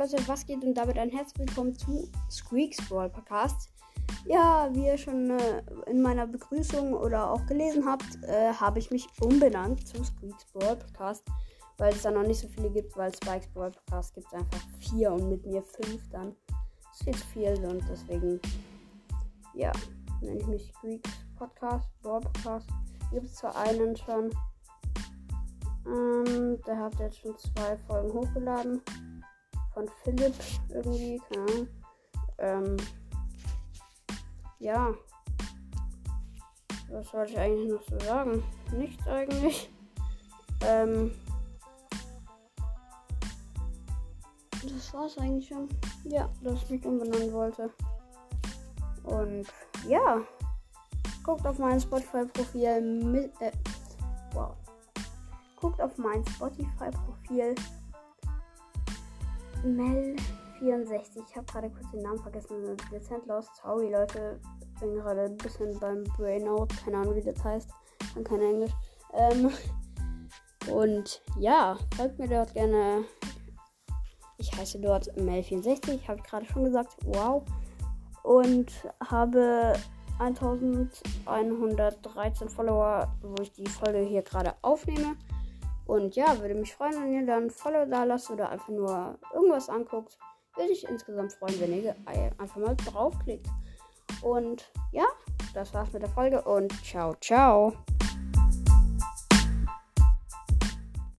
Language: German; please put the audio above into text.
Leute, was geht und damit ein herzlich willkommen zu Squeaks Brawl Podcast. Ja, wie ihr schon äh, in meiner Begrüßung oder auch gelesen habt, äh, habe ich mich umbenannt zu Squeaks Brawl Podcast, weil es da noch nicht so viele gibt, weil Spikes Brawl Podcast gibt es einfach vier und mit mir fünf dann. Das ist zu viel und deswegen, ja, nenne ich mich Squeaks Podcast, Brawl Podcast. Gibt es zwar einen schon, ähm, der hat jetzt schon zwei Folgen hochgeladen. Von Philipp irgendwie, keine. Ähm, ja. Was wollte ich eigentlich noch so sagen? Nichts eigentlich. Ähm, das war's eigentlich schon. Ja, dass ich mich umbenennen wollte. Und ja, guckt auf mein Spotify-Profil mit. Äh, wow guckt auf mein Spotify-Profil. Mel64. Ich habe gerade kurz den Namen vergessen. Dezent Lost. Sorry, Leute. Bin gerade ein bisschen beim Brainout. Keine Ahnung, wie das heißt. Kann kein Englisch. Ähm, und ja, folgt mir dort gerne. Ich heiße dort Mel64. Habe ich gerade schon gesagt. Wow. Und habe 1113 Follower, wo ich die Folge hier gerade aufnehme. Und ja, würde mich freuen, wenn ihr dann Follow da lasst oder einfach nur irgendwas anguckt. Würde ich insgesamt freuen, wenn ihr einfach mal draufklickt. Und ja, das war's mit der Folge und ciao, ciao.